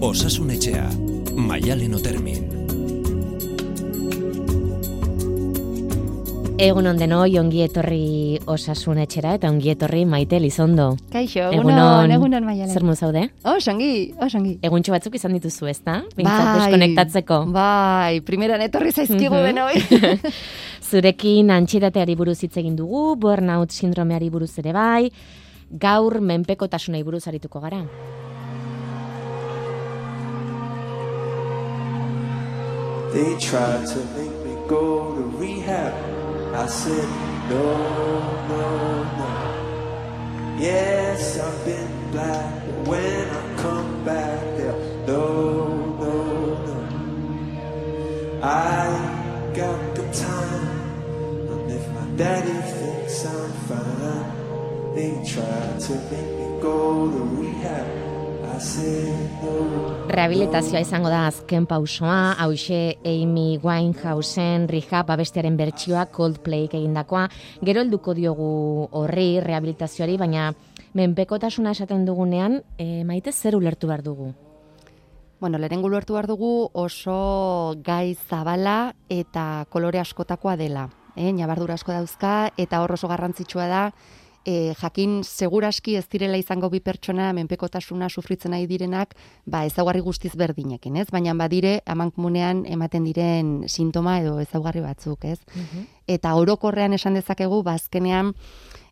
Osasun etxea, maialen otermin. Egun ondenoi, ongi etorri osasun etxera eta ongi etorri maite lizondo. Kaixo, Egunon. egunon, egunon maialen. Zer zaude? Osongi, osongi. Eguntxo batzuk izan dituzu, ezta? Bintzat deskonektatzeko. Bai, primeran etorri zaizkigu Mhm. denoi. Zurekin antxidateari buruz hitz egin dugu, burnout sindromeari buruz ere bai, gaur menpekotasunei buruz arituko gara. They tried to make me go to rehab. I said, no, no, no. Yes, I've been black, but when I come back, they'll, no, no, no. I ain't got the time, and if my daddy thinks I'm fine, they tried to make me go to rehab. Rehabilitazioa izango da azken pausoa, hause Amy Winehousen rehab abestearen bertsioa Coldplayk egindakoa. Gero helduko diogu horri rehabilitazioari, baina menpekotasuna esaten dugunean, e, maite zer ulertu behar dugu. bueno, lehenengo ulertu behar dugu oso gai zabala eta kolore askotakoa dela. Eh, Nabardura asko dauzka eta hor oso garrantzitsua da e, jakin seguraski ez direla izango bi pertsona menpekotasuna sufritzen nahi direnak, ba ezaugarri guztiz berdinekin, ez? Baina badire amankomunean ematen diren sintoma edo ezaugarri batzuk, ez? Eta orokorrean esan dezakegu, ba azkenean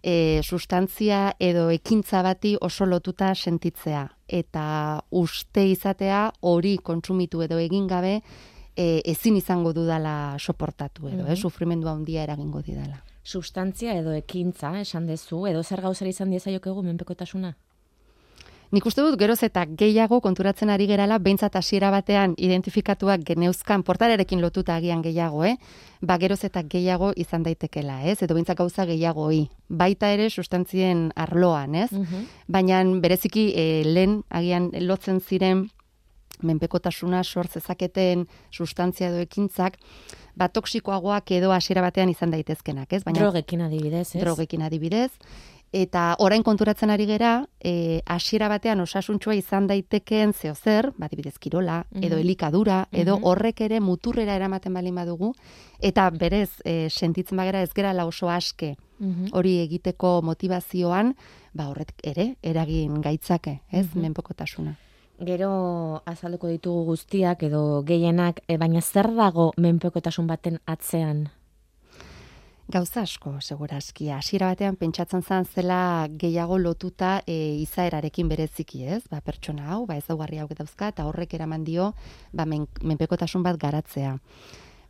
e, sustantzia edo ekintza bati oso lotuta sentitzea. Eta uste izatea hori kontsumitu edo egin gabe e, ezin izango dudala soportatu edo, Mhm. eh, sufrimendu handia eragingo didala. Substantzia edo ekintza, esan dezu, edo zer gauzari izan diezaiokegu menpekotasuna? Nik uste dut geroz eta gehiago konturatzen ari gerala, behintzat hasiera batean identifikatuak geneuzkan portararekin lotuta agian gehiago, eh? Ba geroz eta gehiago izan daitekela, ez? Edo behintzat gauza gehiagoi. Baita ere sustantzien arloan, ez? Baina bereziki e, lehen agian lotzen ziren menpekotasuna sort zezaketen sustantzia edo ekintzak, ba toksikoagoak edo hasiera batean izan daitezkenak, ez? Drogekin adibidez, ez? drogekin adibidez. Eta orain konturatzen ari gera, e, hasiera batean osasuntsua izan daitekeen zeo zer, ba, adibidez kirola, edo Mhm. elikadura, edo Mhm. horrek ere muturrera eramaten balin badugu, eta berez e, sentitzen bagera ez gerala oso aske Mhm. hori egiteko motivazioan, ba horrek ere eragin gaitzake, ez, Mhm. Gero azalduko ditugu guztiak edo gehienak, e, baina zer dago menpekotasun baten atzean? Gauza asko, segurazki. Hasiera batean pentsatzen zan zela gehiago lotuta e, izaerarekin bereziki, ez? Ba, pertsona hau, ba, ezaugarri hau dauzka, eta horrek eraman dio, ba, men, menpekotasun bat garatzea.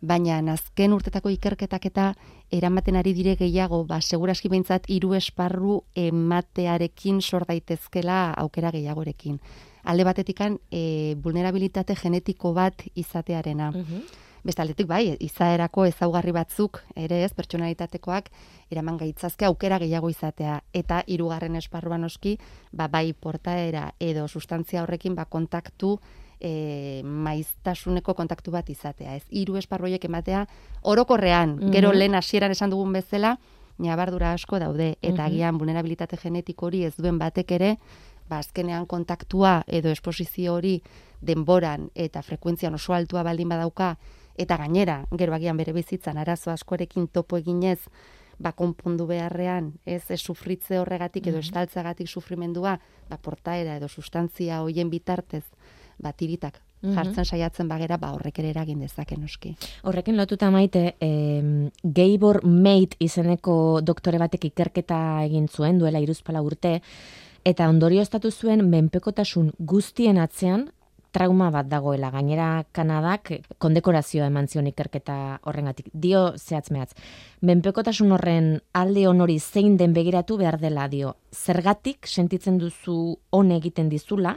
Baina azken urtetako ikerketak eta eramaten ari dire gehiago, ba, seguraski behintzat hiru esparru ematearekin sor daitezkela aukera gehiagorekin. Alde batetikan, e, vulnerabilitate genetiko bat izatearena. Mhm. Beste aldetik bai, izaerako ezaugarri batzuk ere ez pertsonalitatekoak eraman gaitzazke aukera gehiago izatea eta hirugarren esparruan oski, ba bai portaera edo sustantzia horrekin ba kontaktu e, maiztasuneko kontaktu bat izatea. Ez hiru esparroiek ematea orokorrean, Mhm. gero lehen hasieran esan dugun bezala, ñabardura asko daude eta Mhm. agian vulnerabilitate genetiko hori ez duen batek ere, ba azkenean kontaktua edo esposizio hori denboran eta frekuentzian oso altua baldin badauka eta gainera, gero agian bere bizitzan arazo askorekin topo eginez, ba konpondu beharrean, ez, ez sufritze horregatik edo estaltzeagatik sufrimendua, ba portaera edo sustantzia hoien bitartez, ba tiritak Mhm. jartzen saiatzen bagera, ba horrek ere eragin dezake noski. Horrekin lotuta maite, em, Gabor Mate izeneko doktore batek ikerketa egin zuen duela iruzpala urte, eta ondorio estatu zuen menpekotasun guztien atzean trauma bat dagoela. Gainera Kanadak kondekorazioa eman zion ikerketa horrengatik. Dio zehatz mehatz. Menpekotasun horren alde honori zein den begiratu behar dela dio. Zergatik sentitzen duzu on egiten dizula,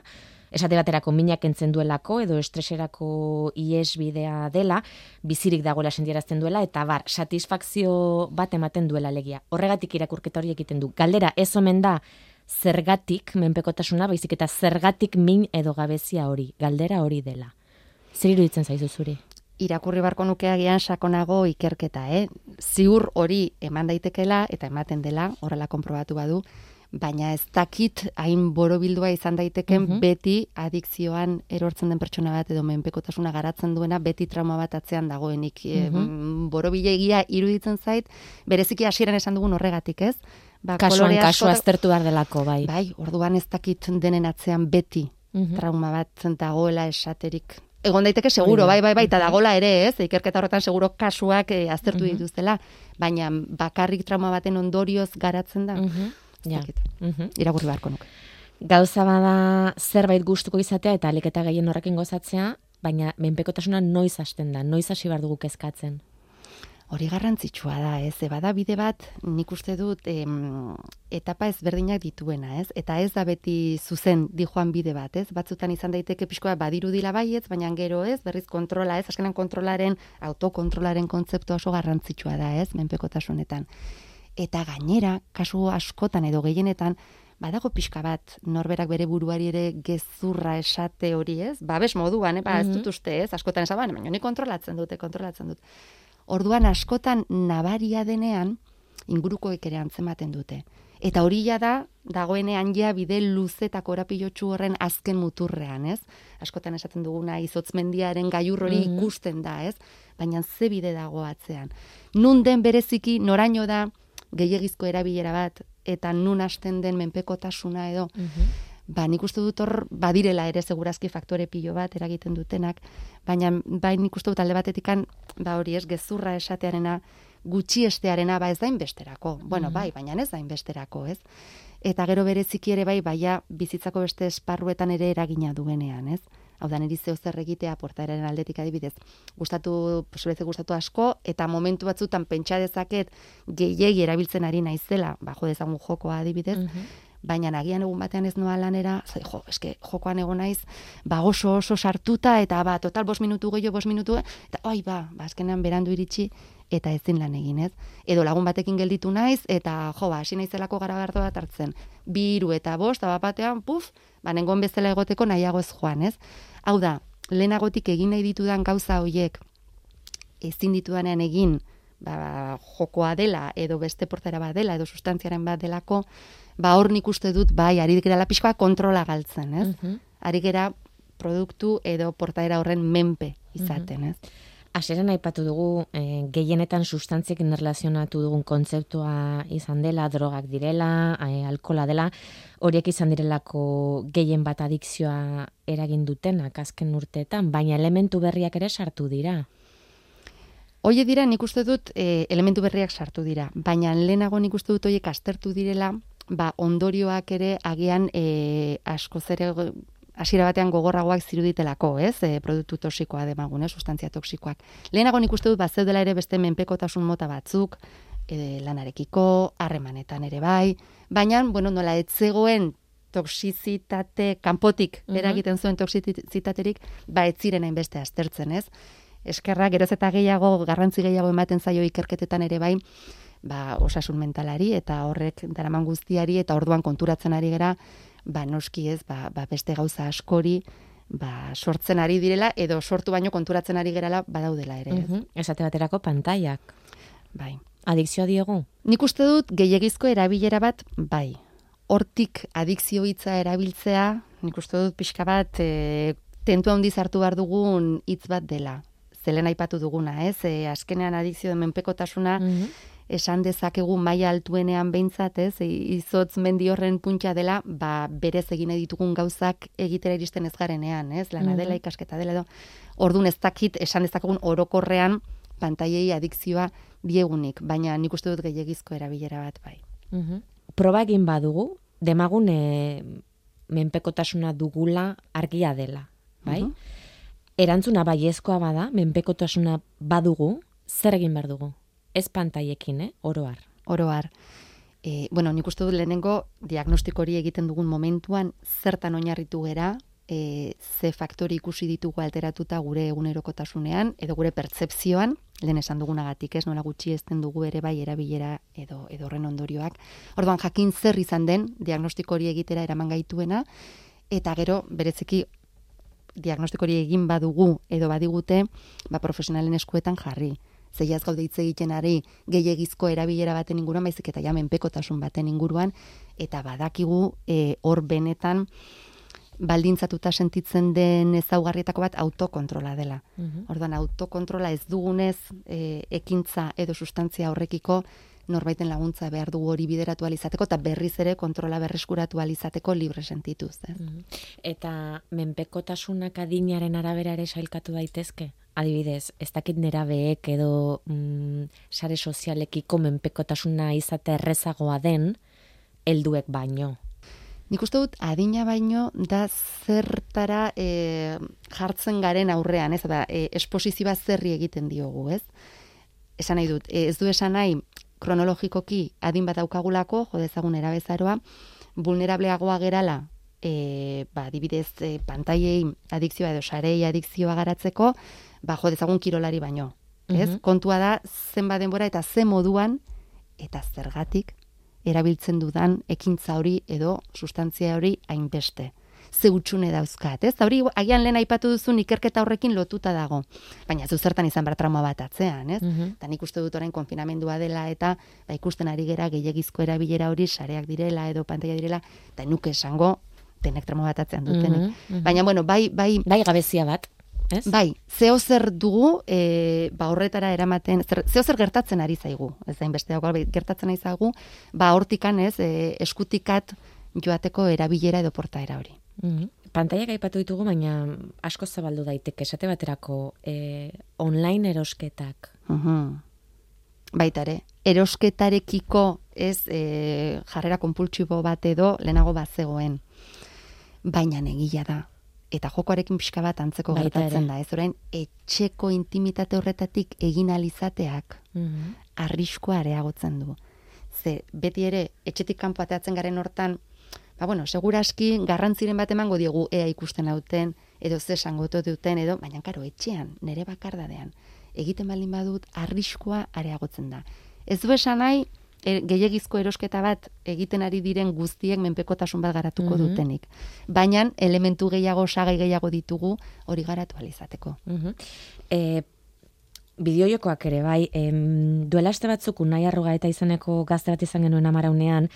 esate baterako minak entzen duelako edo estreserako iesbidea dela, bizirik dagoela sentiarazten duela eta bar, satisfakzio bat ematen duela legia. Horregatik irakurketa hori egiten du. Galdera ez omen da zergatik menpekotasuna, baizik eta zergatik min edo gabezia hori, galdera hori dela. Zer iruditzen zaizu zuri? irakurri barko nuke agian sakonago ikerketa, eh? Ziur hori eman daitekela eta ematen dela, horrela konprobatu badu, baina ez dakit hain borobildua izan daiteken Mhm. beti adikzioan erortzen den pertsona bat edo menpekotasuna garatzen duena beti trauma bat atzean dagoenik. E, Mhm. borobilegia iruditzen zait, bereziki hasieran esan dugun horregatik, ez? Ba, Kasuan kasu aztertu behar delako, bai. Bai, orduan ez dakit denen atzean beti Mhm. trauma bat dagoela esaterik. Egon daiteke seguro, bai, bai, bai, eta Mhm. dagola ere, ez? Ikerketa horretan seguro kasuak eh, aztertu Mhm. dituztela, baina bakarrik trauma baten ondorioz garatzen da. Ez Ja. dakit. Mhm. Irakurri beharko nuke. Gauza bada zerbait gustuko izatea eta aliketa gehien horrekin gozatzea, baina menpekotasuna noiz hasten da, noiz hasi behar dugu kezkatzen. Hori garrantzitsua da, ez? Bada bide bat, nik uste dut em, etapa ezberdinak dituena, ez? Eta ez da beti zuzen di joan bide bat, ez? Batzutan izan daiteke pixkoa badirudila baietz, baina gero ez, berriz kontrola, ez? Azkenan kontrolaren, autokontrolaren kontzeptu oso garrantzitsua da, ez? Menpekotasunetan. Eta gainera, kasu askotan edo gehienetan, badago pixka bat norberak bere buruari ere gezurra esate hori, ez? Babes moduan, eh? ba, ez Mhm. dut uste, ez? Askotan esan, baina ni kontrolatzen dute, kontrolatzen dut. Orduan askotan nabaria denean ingurukoek ere antzematen dute. Eta hori ja da, dagoenean ja bide luze eta korapilotxu horren azken muturrean, ez? Askotan esaten duguna izotzmendiaren gaiur hori Mhm. ikusten da, ez? Baina ze bide dago atzean. Nun den bereziki noraino da gehiegizko erabilera bat eta nun hasten den menpekotasuna edo ba, nik uste dut hor badirela ere segurazki faktore pilo bat eragiten dutenak, baina bai nik uste dut alde batetikan, ba hori ez, gezurra esatearena, gutxi estearena, ba ez da inbesterako. Bueno, Mhm. bai, baina ez da inbesterako, ez? Eta gero bereziki ere bai, baia bizitzako beste esparruetan ere eragina duenean, ez? Hau da, niri zeo zer egitea portaeraren aldetik adibidez. Gustatu, posibilitze gustatu asko, eta momentu batzutan pentsa dezaket gehiegi erabiltzen ari naizela, ba, jo dezagun jokoa adibidez, Mhm. baina nagian egun batean ez noa lanera, zai, jo, eske jokoan egon naiz, ba oso oso sartuta, eta ba, total bos minutu gehiago, bos minutu, eta oi, ba, ba, azkenean berandu iritsi, eta ezin lan egin, ez? Edo lagun batekin gelditu naiz, eta jo, ba, hasi naizelako garagardo bat hartzen. Bi hiru eta bost, eta bat batean, puf, ba, nengon bezala egoteko nahiago ez joan, ez? Hau da, lehenagotik egin nahi ditudan gauza hoiek, ezin ditudanean egin, ba, jokoa dela, edo beste portera bat dela, edo sustantziaren bat delako, ba hor nik uste dut, bai, ari gerala pixkoa kontrola galtzen, ez? Mhm. Ari gera produktu edo portaera horren menpe izaten, ez? Hasieran aipatu dugu eh, gehienetan sustantziekin erlazionatu dugun kontzeptua izan dela, drogak direla, eh, alkola dela, horiek izan direlako gehien bat adikzioa eragin dutenak azken urteetan, baina elementu berriak ere sartu dira. Hoie dira nik uste dut e, elementu berriak sartu dira, baina lehenago nik uste dut hoiek aztertu direla, ba ondorioak ere agian e, asko zere hasiera batean gogorragoak ziruditelako, ez? E, produktu toxikoa demagun, ez? Sustantzia toxikoak. Lehenago nik uste dut bazeudela ere beste menpekotasun mota batzuk, e, lanarekiko, harremanetan ere bai, baina, bueno, nola etzegoen toxizitate, kanpotik Mhm. eragiten zuen toxizitaterik, ba ez ziren hainbeste aztertzen, ez? Eskerra, geroz eta gehiago, garrantzi gehiago ematen zaio ikerketetan ere bai, ba, osasun mentalari eta horrek daraman guztiari eta orduan konturatzen ari gera, ba, noski ez, ba, ba beste gauza askori, ba, sortzen ari direla edo sortu baino konturatzen ari gerala badaudela ere, ez? Mhm. Esate baterako pantaiak. Bai. Adikzioa diegu? Nik uste dut gehiegizko erabilera bat bai. Hortik adikzio hitza erabiltzea, nik uste dut pixka bat e, tentu handiz hartu behar dugun hitz bat dela. Zelen aipatu duguna, ez? E, azkenean adikzio menpekotasuna Mhm. Esan dezakegu maila altuenean behintzat, ez? Izotz mendi horren puntxa dela, ba berez egin ditugun gauzak egitera iristen ez garenean, ez? Lana dela, Mhm. ikasketa dela edo. Ordun ez dakit esan dezakegun orokorrean pantaiei adikzioa diegunik, baina nik uste dut gehiegizko erabilera bat bai. Mhm. Proba egin badugu, demagun e, menpekotasuna dugula argia dela, bai? Mhm. Erantzuna baiezkoa bada, menpekotasuna badugu, zer egin behar dugu? Ez pantaiekin, eh? oroar. Oroar. E, bueno, nik uste dut lehenengo diagnostiko hori egiten dugun momentuan zertan oinarritu gera, e, ze faktori ikusi ditugu alteratuta gure egunerokotasunean edo gure pertzepzioan, lehen esan dugunagatik, ez nola gutxi ezten dugu ere bai erabilera edo edo horren ondorioak. Orduan jakin zer izan den diagnostiko hori egitera eraman gaituena eta gero bereziki diagnostiko hori egin badugu edo badigute, ba profesionalen eskuetan jarri. Zeia ez gaude hitz egiten ari gehiegizko erabilera baten inguruan, baizik eta ja menpekotasun baten inguruan, eta badakigu e, hor benetan baldintzatuta sentitzen den ezaugarrietako bat autokontrola dela. Mhm. Orduan autokontrola ez dugunez e, ekintza edo sustantzia horrekiko norbaiten laguntza behar dugu hori bideratu alizateko eta berriz ere kontrola berreskuratu alizateko libre sentituz. Ez? Mhm. Eta menpekotasunak adinaren arabera ere sailkatu daitezke? Adibidez, ez dakit nerabeek edo mm, sare sozialekiko menpekotasuna izate errezagoa den, helduek baino. Nik uste dut adina baino da zertara e, jartzen garen aurrean, ez da, e, esposizioa zerri egiten diogu, ez? Esan nahi dut, e, ez du esan nahi kronologikoki adin bat daukagulako, jo dezagun erabezaroa, vulnerableagoa gerala, e, ba, dibidez, e, pantaiei adikzioa edo sarei adikzioa garatzeko, ba, jo dezagun kirolari baino. Ez? Mhm. Kontua da, zenba denbora eta ze moduan, eta zergatik, erabiltzen dudan ekintza hori edo sustantzia hori hainbeste. Ze utxune dauzkat, ez? Hori agian lehen aipatu duzun ikerketa horrekin lotuta dago. Baina zu zertan izan behar trauma bat atzean, ez? Mhm. Eta nik uste dut orain konfinamendua dela eta ba, ikusten ari gera gehiagizko erabilera hori sareak direla edo pantaila direla, eta nuke esango denek trauma bat atzean dutenek. Mhm, mhm. Baina, bueno, bai, bai, Bai gabezia bat, ez? Bai, zeo zer dugu, e, ba horretara eramaten, zer, zeo zer gertatzen ari zaigu, ez da inbeste dago, bai, gertatzen ari zaigu, ba hortikan ez, e, eskutikat joateko erabilera edo portaera hori. Mhm. Pantaiak aipatu ditugu, baina asko zabaldu daiteke, esate baterako e, online erosketak. Uhum. Baita ere, erosketarekiko ez e, jarrera konpultsibo bat edo lehenago bat zegoen. Baina negila da. Eta jokoarekin pixka bat antzeko Baita gertatzen ere. da. Ez orain, etxeko intimitate horretatik egin alizateak Mhm. arriskua areagotzen du. Ze beti ere etxetik kanpo ateatzen garen hortan, ba bueno, seguraski garrantziren bat emango diogu ea ikusten hauten edo ze esango duten edo, baina karo etxean, nere bakardadean egiten baldin badut arriskua areagotzen da. Ez du esan nahi e, gehiegizko erosketa bat egiten ari diren guztiek menpekotasun bat garatuko Mhm. dutenik. Baina elementu gehiago, sagai gehiago ditugu hori garatu alizateko. Mhm. E, bideojokoak ere bai, em, duela aste batzuk unai arroga eta izeneko gazte bat izan genuen amaraunean,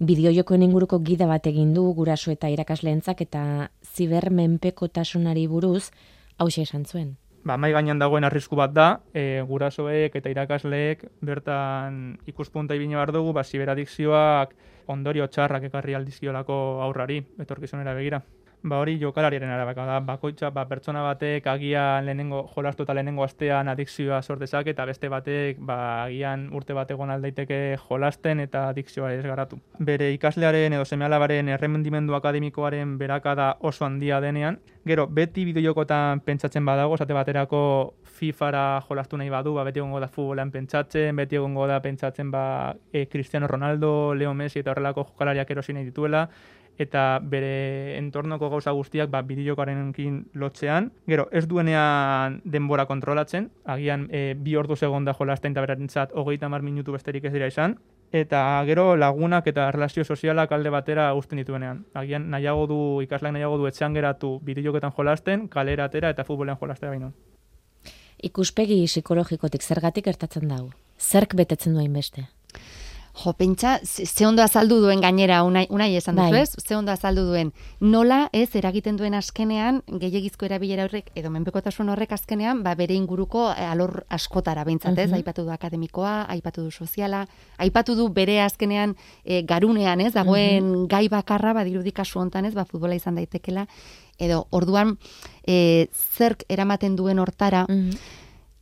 bideojokoen inguruko gida bat egin du guraso eta irakasleentzak eta zibermenpekotasunari buruz hauxe esan zuen. Ba, mai gainean dagoen arrisku bat da, e, gurasoek eta irakasleek bertan ikuspunta ibine behar dugu, ba, ziberadikzioak ondorio txarrak ekarri aldizkiolako aurrari, etorkizunera begira. Ba hori jokalariaren arabaka da, bakoitza ba, pertsona batek agian lehenengo jolastu eta lehenengo astean adikzioa sortezak eta beste batek ba, agian urte bat egon aldaiteke jolasten eta adikzioa ez garatu. Bere ikaslearen edo semealabaren erremendimendu akademikoaren berakada oso handia denean, gero beti bideojokotan pentsatzen badago, esate baterako FIFAra jolastu nahi badu, ba, beti egongo da futbolean pentsatzen, beti egongo da pentsatzen ba, e, Cristiano Ronaldo, Leo Messi eta horrelako jokalariak erosi nahi dituela, eta bere entornoko gauza guztiak ba, bideokarenkin lotzean. Gero, ez duenean denbora kontrolatzen, agian e, bi ordu segonda jolasten eta berarentzat hogeita mar minutu besterik ez dira izan, eta gero lagunak eta relazio sozialak alde batera uzten dituenean. Agian nahiago du, ikasleak nahiago du etxean geratu bideoketan jolasten, kalera atera eta futbolean jolastea baino. Ikuspegi psikologikotik zergatik gertatzen dago. Zerk betetzen duen beste. Jo, pentsa, ze ondo azaldu duen gainera, unai, unai esan duzu Bai. ez? Ze ondo azaldu duen. Nola ez eragiten duen azkenean, gehiagizko erabilera horrek, edo menpekotasun horrek azkenean, ba, bere inguruko eh, alor askotara behintzat, ez? Mhm. Aipatu du akademikoa, aipatu du soziala, aipatu du bere azkenean eh, garunean, ez? Dagoen gai bakarra, badirudi kasu hontan, ez? Ba, futbola izan daitekela, edo orduan eh, zerk eramaten duen hortara, Mhm.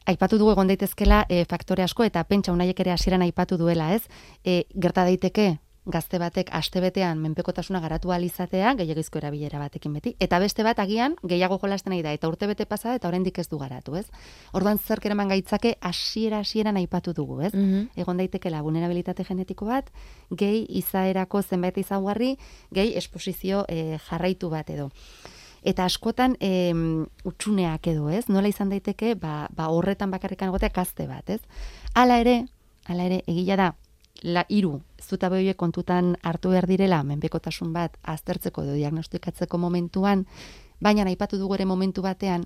Aipatu dugu egon daitezkela e, faktore asko eta pentsa unaiek ere hasieran aipatu duela, ez? E, gerta daiteke gazte batek astebetean menpekotasuna garatu ahal izatea, gehiagizko erabilera batekin beti, eta beste bat agian gehiago jolasten nahi da eta urtebete pasa eta oraindik ez du garatu, ez? Orduan zerk eraman gaitzake hasiera hasieran aipatu dugu, ez? Mhm. Egon daitekeela vulnerabilitate genetiko bat, gehi izaerako zenbait izaugarri, gehi esposizio e, jarraitu bat edo. Eta askotan em, utxuneak edo, ez? Nola izan daiteke, ba, ba horretan bakarrikan egotea gazte bat, ez? Hala ere, hala ere, egila da, la hiru zutabe horiek kontutan hartu behar direla menpekotasun bat aztertzeko edo diagnostikatzeko momentuan, baina aipatu dugu ere momentu batean,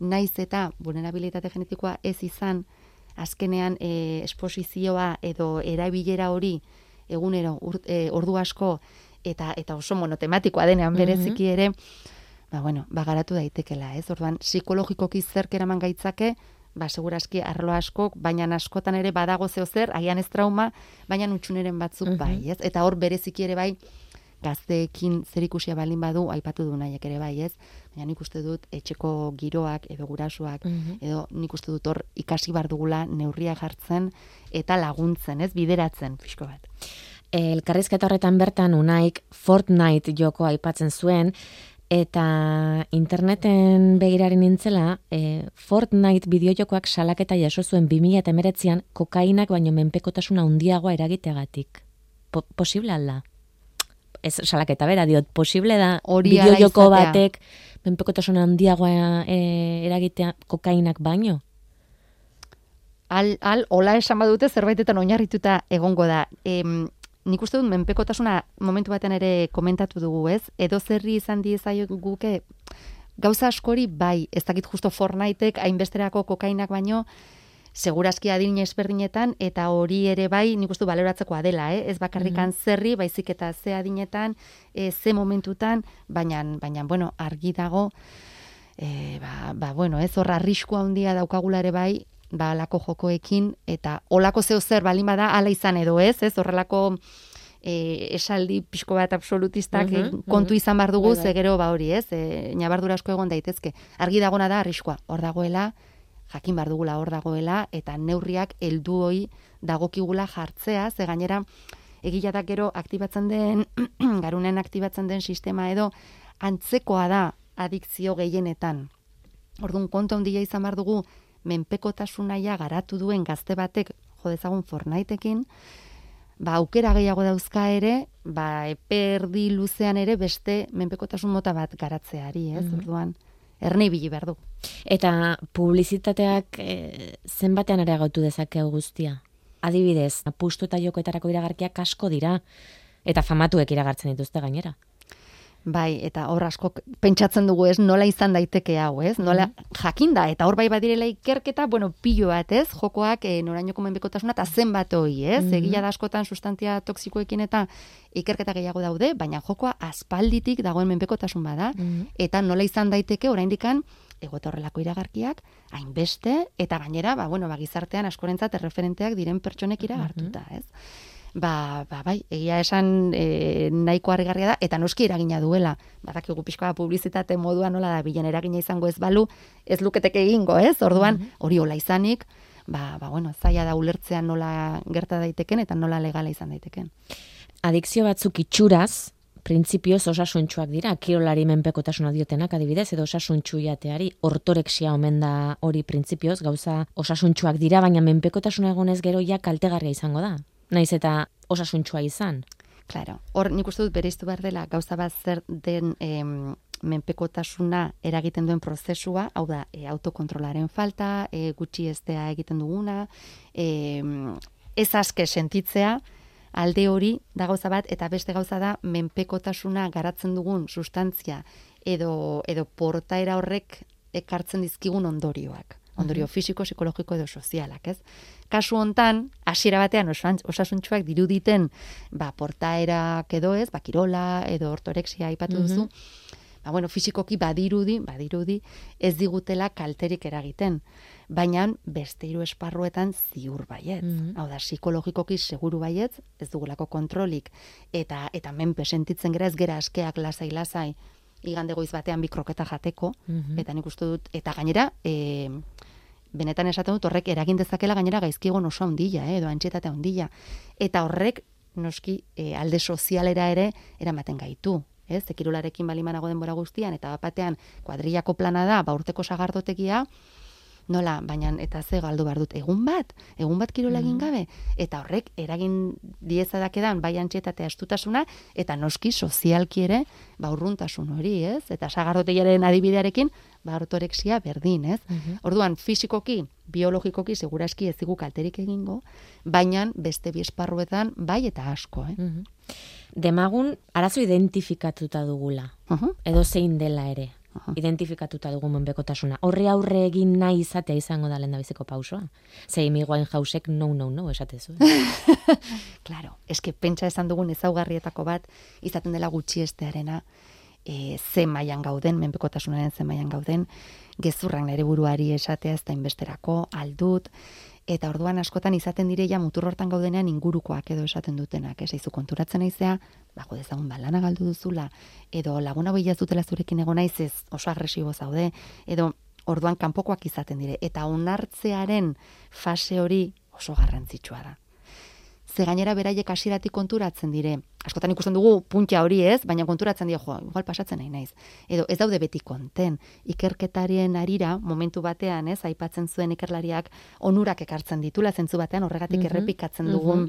naiz eta vulnerabilitate genetikoa ez izan, azkenean e, esposizioa edo erabilera hori egunero ur, e, ordu asko eta eta oso monotematikoa denean bereziki ere, ba bueno, ba garatu daitekela, ez? Orduan psikologikoki zerk eraman gaitzake, ba segurazki arlo askok, baina askotan ere badago zeo zer, agian ez trauma, baina utxuneren batzuk bai, ez? Eta hor bereziki ere bai gazteekin zerikusia balin badu aipatu du nahiek ere bai, ez? Baina nik uste dut etxeko giroak edo gurasoak Mhm. edo nik uste dut hor ikasi bar dugula neurria jartzen eta laguntzen, ez? Bideratzen pixko bat. Elkarrizketa horretan bertan unaik Fortnite joko aipatzen zuen, eta interneten begiraren nintzela, e, Fortnite bideojokoak salaketa jaso zuen 2019an kokainak baino menpekotasuna handiagoa eragiteagatik. Po posible alda? Ez salaketa bera diot, posible da Hori bideojoko batek menpekotasuna handiagoa e, eragitea kokainak baino? Al, al, ola esan badute zerbaitetan oinarrituta egongo da. Em, nik uste dut menpekotasuna momentu batean ere komentatu dugu, ez? Edo zerri izan diezaio guke gauza askori bai, ez dakit justo Fortniteek hainbesterako kokainak baino segurazki adin ezberdinetan eta hori ere bai nik uste baloratzekoa dela, eh? ez bakarrikan zerri, baizik eta ze adinetan, e, ze momentutan, baina, baina bueno, argi dago, e, ba, ba, bueno, ez horra arriskua handia daukagula ere bai, ba, alako jokoekin, eta olako zeo zer balin bada, ala izan edo ez, ez horrelako e, esaldi pixko bat absolutistak Mhm, eh, kontu izan bar dugu, Bai, bai. ze gero ba hori ez, e, nabardura asko egon daitezke. Argi dagona da arriskua, hor dagoela, jakin bar dugula hor dagoela, eta neurriak heldu hoi dagokigula jartzea, ze gainera, egila da gero aktibatzen den, garunen aktibatzen den sistema edo, antzekoa da adikzio gehienetan. Orduan kontu handia izan bar dugu, menpekotasunaia garatu duen gazte batek jo dezagun Fortniteekin, ba aukera gehiago dauzka ere, ba eperdi luzean ere beste menpekotasun mota bat garatzeari, ez? Mhm. Orduan, erne ibili behar du. Eta publizitateak e, zenbatean areagotu dezake hau guztia? Adibidez, apustu eta jokoetarako iragarkiak asko dira, eta famatuek iragartzen dituzte gainera. Bai, eta hor asko pentsatzen dugu, ez, nola izan daiteke hau, ez? Nola jakinda eta hor bai badirela ikerketa, bueno, pilo bat, ez? Jokoak e, norainoko menpekotasuna eta zenbat hori, ez? Mhm. Egia da askotan sustantzia toksikoekin eta ikerketa gehiago daude, baina jokoa aspalditik dagoen menpekotasun bada eta nola izan daiteke oraindikan egote horrelako iragarkiak hainbeste eta gainera ba bueno ba gizartean askorentzat erreferenteak diren pertsonek iragartuta, ez? Ba, ba bai, egia esan e, nahiko harrigarria da eta noski eragina duela. Badakigu pixkoa publizitate modua nola da bilen eragina izango ez balu, ez luketeke egingo, ez? Orduan, hori hola izanik, ba, ba bueno, zaila da ulertzea nola gerta daiteken eta nola legala izan daiteken. Adikzio batzuk itxuraz, printzipioz osasuntxuak dira, kirolari menpekotasuna diotenak adibidez, edo osasuntxu jateari, ortorexia omen da hori printzipioz, gauza osasuntxuak dira, baina menpekotasuna egonez gero ja kaltegarria izango da. Naiz eta osasuntxua izan. Claro, hor nik uste dut bereiztu behar dela gauza bat zer den em, menpekotasuna eragiten duen prozesua, hau da, e, autokontrolaren falta, e, gutxi estea egiten duguna, e, ez aske sentitzea, alde hori da gauza bat, eta beste gauza da menpekotasuna garatzen dugun sustantzia edo, edo portaera horrek ekartzen dizkigun ondorioak. Ondorio fisiko, psikologiko edo sozialak, ez? Kasu hontan, hasiera batean osasuntsuak diruditen, ba, portaerak edo ez, ba, kirola edo ortorexia aipatu duzu, ba, bueno, fisikoki badirudi, badirudi, ez digutela kalterik eragiten. Baina beste hiru esparruetan ziur baietz. Mhm. Hau da, psikologikoki seguru baietz, ez dugulako kontrolik, eta eta menpe sentitzen gera ez gera askeak lasai lasai, igande goiz batean bi kroketa jateko, Mhm. eta nik uste dut, eta gainera, e, benetan esaten dut horrek eragin dezakela gainera gaizkigon oso handia, eh, edo antxetate handia. Eta horrek, noski, e, alde sozialera ere eramaten gaitu. Ez, ekirularekin balimanago denbora guztian, eta batean kuadrillako plana da, ba urteko sagardotegia, nola, baina eta ze galdu behar dut, egun bat, egun bat kirola egin gabe, eta horrek eragin diezadakedan bai antxetate astutasuna, eta noski sozialki ere, ba urruntasun hori, ez? Eta sagardotegiaren adibidearekin, ba ortorexia berdin, ez? Orduan, fisikoki, biologikoki, seguraski ez digu kalterik egingo, baina beste bi esparruetan bai eta asko, eh? Mhm. Demagun arazo identifikatuta dugula, Uh edo zein dela ere. Identifikatuta dugu menpekotasuna. Horre aurre egin nahi izatea izango da lendabiziko pausoa. Ze imi guain jausek no, no, no, esatezu. Claro, eske pentsa esan dugun ezaugarrietako bat izaten dela gutxi estearena e, ze mailan gauden, menpekotasunaren ze mailan gauden, gezurrak nere buruari esatea ez da inbesterako, aldut, eta orduan askotan izaten direia mutur hortan gaudenean ingurukoak edo esaten dutenak, ez aizu konturatzen naizea, ba jo dezagun ba lana galdu duzula edo laguna bila zutela zurekin egon naiz ez oso agresibo zaude edo orduan kanpokoak izaten dire eta onartzearen fase hori oso garrantzitsua da. Ze gainera beraiek hasieratik konturatzen dire. Askotan ikusten dugu puntia hori ez, baina konturatzen die jo, igual pasatzen nahi naiz. Edo ez daude beti konten. Ikerketarien arira momentu batean, ez, aipatzen zuen ikerlariak onurak ekartzen ditula zentzu batean horregatik Mhm, errepikatzen dugun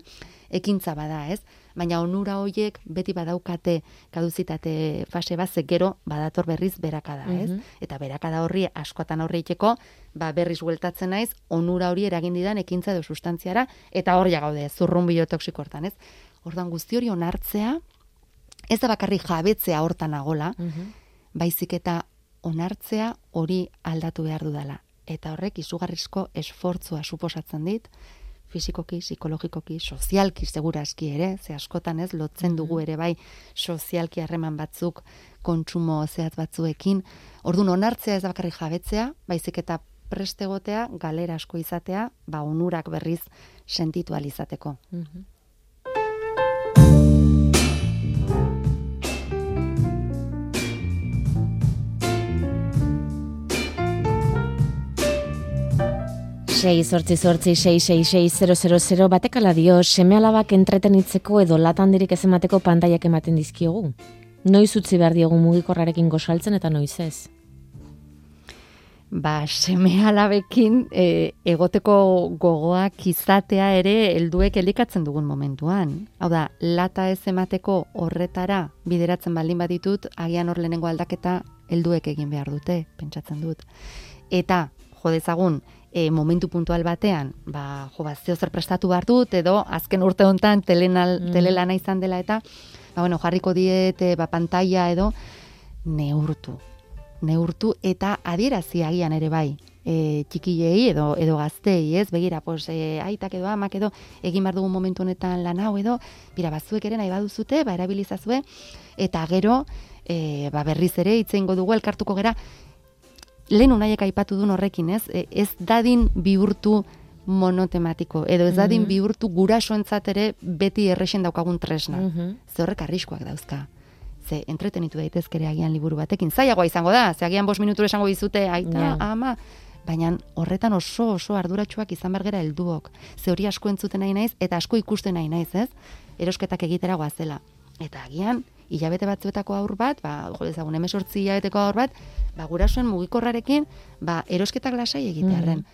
ekintza bada, ez? Baina onura hoiek beti badaukate kaduzitate fase bat ze gero badator berriz berakada, ez? Mhm. Eta berakada horri askotan aurre itxeko, ba berriz bueltatzen naiz onura hori eragin didan ekintza edo sustantziara eta hor gaude zurrun biotoxiko hortan, ez? Ordan guzti hori onartzea ez da bakarrik jabetzea hortan agola, Mhm. baizik eta onartzea hori aldatu behar dudala. Eta horrek izugarrizko esfortzua suposatzen dit, fisikoki, psikologikoki, sozialki segurazki ere, ze askotan ez lotzen dugu mhm. ere bai sozialki harreman batzuk kontsumo zehat batzuekin. Ordun onartzea ez da bakarrik jabetzea, baizik eta prestegotea galera asko izatea, ba onurak berriz sentitu alizateko. Mm -hmm. 666666000 batekala dio seme alabak entretenitzeko edo latan dirik ez emateko pantailak ematen dizkiogu. Noiz utzi behar diogu mugikorrarekin gosaltzen eta noiz ez? Ba, seme alabekin e, egoteko gogoak izatea ere helduek elikatzen dugun momentuan. Hau da, lata ez emateko horretara bideratzen baldin baditut, agian hor lehenengo aldaketa helduek egin behar dute, pentsatzen dut. Eta, jodezagun, dezagun, e, momentu puntual batean, ba, jo, ba, zeo zer prestatu behar dut, edo azken urte hontan telenal, Mm. telelana izan dela eta, ba, bueno, jarriko diet, e, ba, pantalla edo, neurtu neurtu eta adierazi agian ere bai e, txikilei edo edo gaztei, ez? Begira, pues e, aitak edo amak edo egin behar dugun momentu honetan lan hau edo, bira bazuek ere nahi baduzute, ba erabilizazue eta gero e, ba berriz ere hitze dugu elkartuko gera lehen unaiek aipatu duen horrekin, ez? E, ez dadin bihurtu monotematiko edo ez dadin Mhm. bihurtu gurasoentzat ere beti erresen daukagun tresna. Mhm. Ze horrek arriskoak dauzka. Ze entretenitu daitezkere agian liburu batekin. Zaiagoa izango da, ze agian bost minutu esango dizute, aita, Ja. ama, baina horretan oso oso arduratsuak izan bergera helduok. Ze hori asko entzuten nahi naiz, eta asko ikusten nahi naiz, ez? Erosketak egitera goazela. Eta agian, hilabete batzuetako aur bat, ba, jo dezagun, emesortzi hilabeteko aur bat, ba, gurasoen mugikorrarekin, ba, erosketak lasai egitearren.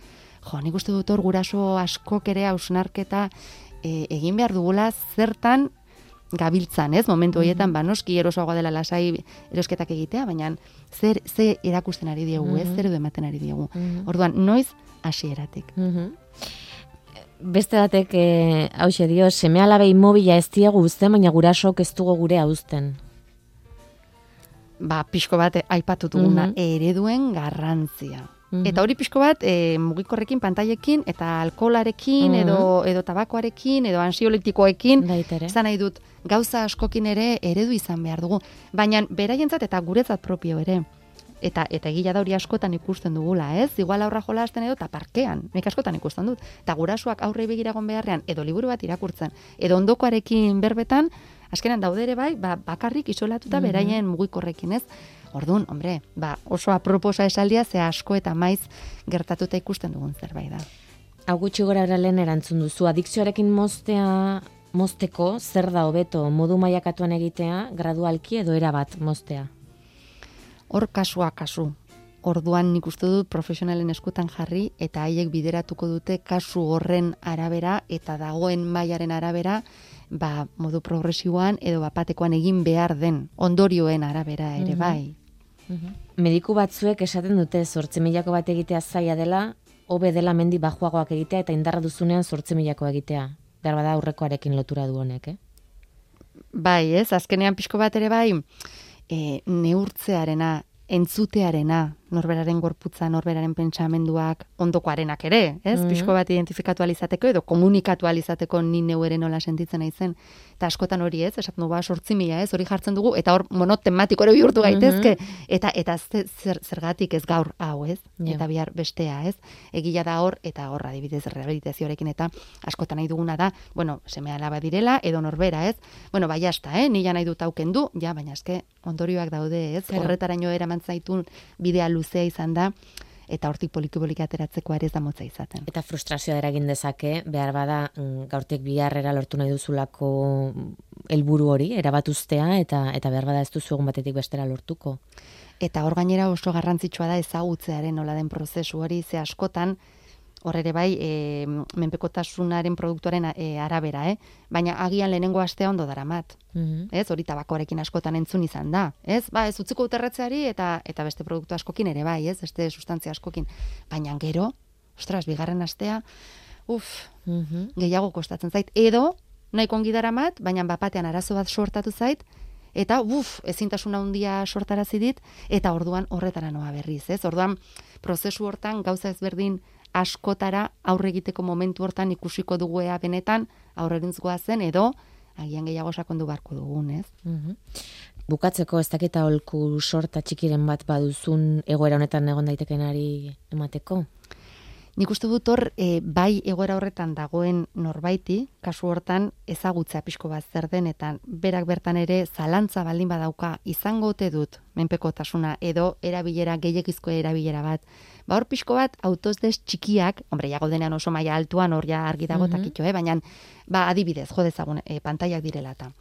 Jo, nik uste dut hor guraso askok ere hausnarketa e, egin behar dugula zertan gabiltzan, ez? Momentu horietan, ba, noski erosoagoa dela lasai erosketak egitea, baina zer, ze erakusten ari diegu, ez? Mhm. Zer edo ematen ari diegu. Mhm. Orduan, noiz hasieratik. Mhm. Beste batek, e, hause dio, seme alabei mobila ez diegu uzten, baina gurasok ez dugu gure uzten. Ba, pixko bat eh, aipatu duguna, Mhm. ereduen garrantzia. Mhm. Eta hori pixko bat, e, mugikorrekin, pantailekin, eta alkoholarekin, Mhm. edo, edo tabakoarekin, edo ansiolitikoekin. Esan nahi dut, gauza askokin ere eredu izan behar dugu. Baina beraientzat eta guretzat propio ere. Eta eta egia da hori askotan ikusten dugula, ez? Igual aurra jolasten edo eta parkean. Nik askotan ikusten dut. Eta gurasoak aurre begiragon beharrean edo liburu bat irakurtzen, edo ondokoarekin berbetan, azkenan daude ere bai, ba, bakarrik isolatuta Mhm. beraien mugikorrekin, ez? Orduan, hombre, ba, oso aproposa esaldia ze asko eta maiz gertatuta ikusten dugun zerbait da. Hau gutxi gora lehen erantzun duzu, adikzioarekin moztea, mozteko, zer da hobeto modu mailakatuan egitea, gradualki edo erabat moztea. Hor kasua kasu. Orduan nik uste dut profesionalen eskutan jarri eta haiek bideratuko dute kasu horren arabera eta dagoen mailaren arabera ba, modu progresiboan edo bapatekoan egin behar den ondorioen arabera ere Mhm. bai. Mediku batzuek esaten dute zortzi milako bat egitea zaila dela, hobe dela mendi bajuagoak egitea eta indarra duzunean zortzi milako egitea. Behar bada aurrekoarekin lotura du honek, eh? Bai, ez, azkenean pixko bat ere bai, e, neurtzearena entzutearena, norberaren gorputza, norberaren pentsamenduak, ondokoarenak ere, ez? Mhm. Pixko bat identifikatu alizateko edo komunikatu alizateko ni neu ere nola sentitzen naizen. Eta askotan hori ez, esaten du ba, sortzi mila ez, hori jartzen dugu, eta hor monotematiko ere bihurtu gaitezke, eta eta ze- zer, zergatik ez gaur hau ez, Ja. eta bihar bestea ez. Egia da hor, eta hor adibidez rehabilitazioarekin eta askotan nahi duguna da, bueno, seme alaba direla, edo norbera ez, bueno, bai hasta, eh? nila nahi dut auken du, ja, baina eske ondorioak daude ez, Claro. horretaraino eraman zaitun bidea luzea izan da, eta hortik poliki-poliki ateratzeko ere ez da motza izaten. Eta frustrazioa eragin dezake, behar bada mm, gaurtik biharrera lortu nahi duzulako helburu hori, erabatuztea, eta eta behar bada ez duzu egun batetik bestera lortuko. Eta hor gainera oso garrantzitsua da ezagutzearen nola den prozesu hori, ze askotan, hor ere bai, e, menpekotasunaren produktuaren e, arabera, eh? baina agian lehenengo astea ondo daramat. Mhm. ez? Hori tabakoarekin askotan entzun izan da, ez? Ba, ez utziko uterretzeari eta eta beste produktu askokin ere bai, ez? Beste sustantzia askokin. Baina gero, ostras, bigarren astea, uf, Mhm. gehiago kostatzen zait edo nahiko ongi daramat, baina bapatean arazo bat sortatu zait eta uf, ezintasuna handia sortarazi dit eta orduan horretara noa berriz, ez? Orduan prozesu hortan gauza ezberdin askotara aurre egiteko momentu hortan ikusiko dugu ea benetan aurrerintz zen edo agian gehiago sakondu beharko dugun, ez? Mhm. Bukatzeko ez dakita holku sorta txikiren bat baduzun egoera honetan egon daitekenari emateko? Nik uste dut hor, e, bai egoera horretan dagoen norbaiti, kasu hortan ezagutzea pixko bat zer den, eta berak bertan ere zalantza baldin badauka izango ote dut menpekotasuna edo erabilera gehiagizko erabilera bat. Ba hor pixko bat autozdez txikiak, hombre, jago denean oso maila altuan hor ja argi dago Mhm. takitxo, eh? baina ba adibidez, jo dezagun, e, pantaiak direla eta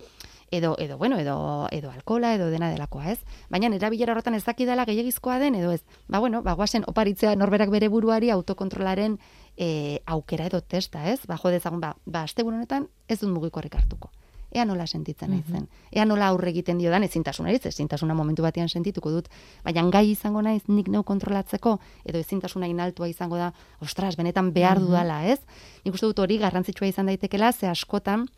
edo edo bueno, edo edo alkola edo dena delakoa, ez? Baina erabilera horretan ez dakidala gehiagizkoa den edo ez. Ba bueno, ba goazen oparitzea norberak bere buruari autokontrolaren e, aukera edo testa, ez? Ba jo dezagun ba, ba asteburu honetan ez dut mugikorrik hartuko. Ea nola sentitzen naizen. Ea nola aurre egiten diodan ezintasunari, ez ezintasuna momentu batean sentituko dut, baina gai izango naiz nik neu kontrolatzeko edo ezintasuna inaltua izango da, ostras, benetan behar dudala, ez? Nik uste dut hori garrantzitsua izan daitekela, ze askotan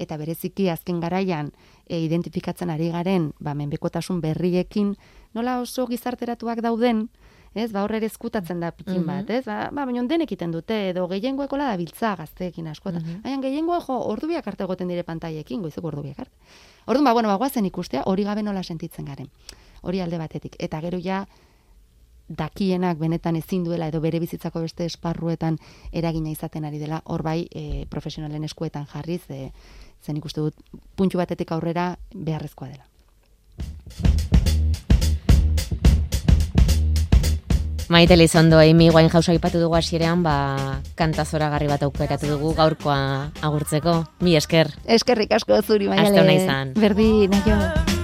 eta bereziki azken garaian e, identifikatzen ari garen ba, menbekotasun berriekin nola oso gizarteratuak dauden, ez, ba, horre ezkutatzen da pikin Mhm. bat, ez, ba, ba, baina denek egiten dute, edo gehiengoekola da biltza gazteekin askotan. Mhm. Baina gehiengoa jo, ordu biak arte egoten dire pantaiekin, goizeko ordu biak arte. Orduan, ba, bueno, ba, guazen ikustea, hori gabe nola sentitzen garen. Hori alde batetik. Eta gero ja, dakienak benetan ezin duela edo bere bizitzako beste esparruetan eragina izaten ari dela, hor bai e, profesionalen eskuetan jarriz, e, zen ikuste dut puntu batetik aurrera beharrezkoa dela. Maite Lizondo, Amy Winehouse aipatu dugu hasieran, ba, kanta zoragarri bat aukeratu dugu gaurkoa agurtzeko. Mi esker. Eskerrik asko zuri, Aste maiale. ona izan. Berdin, aio.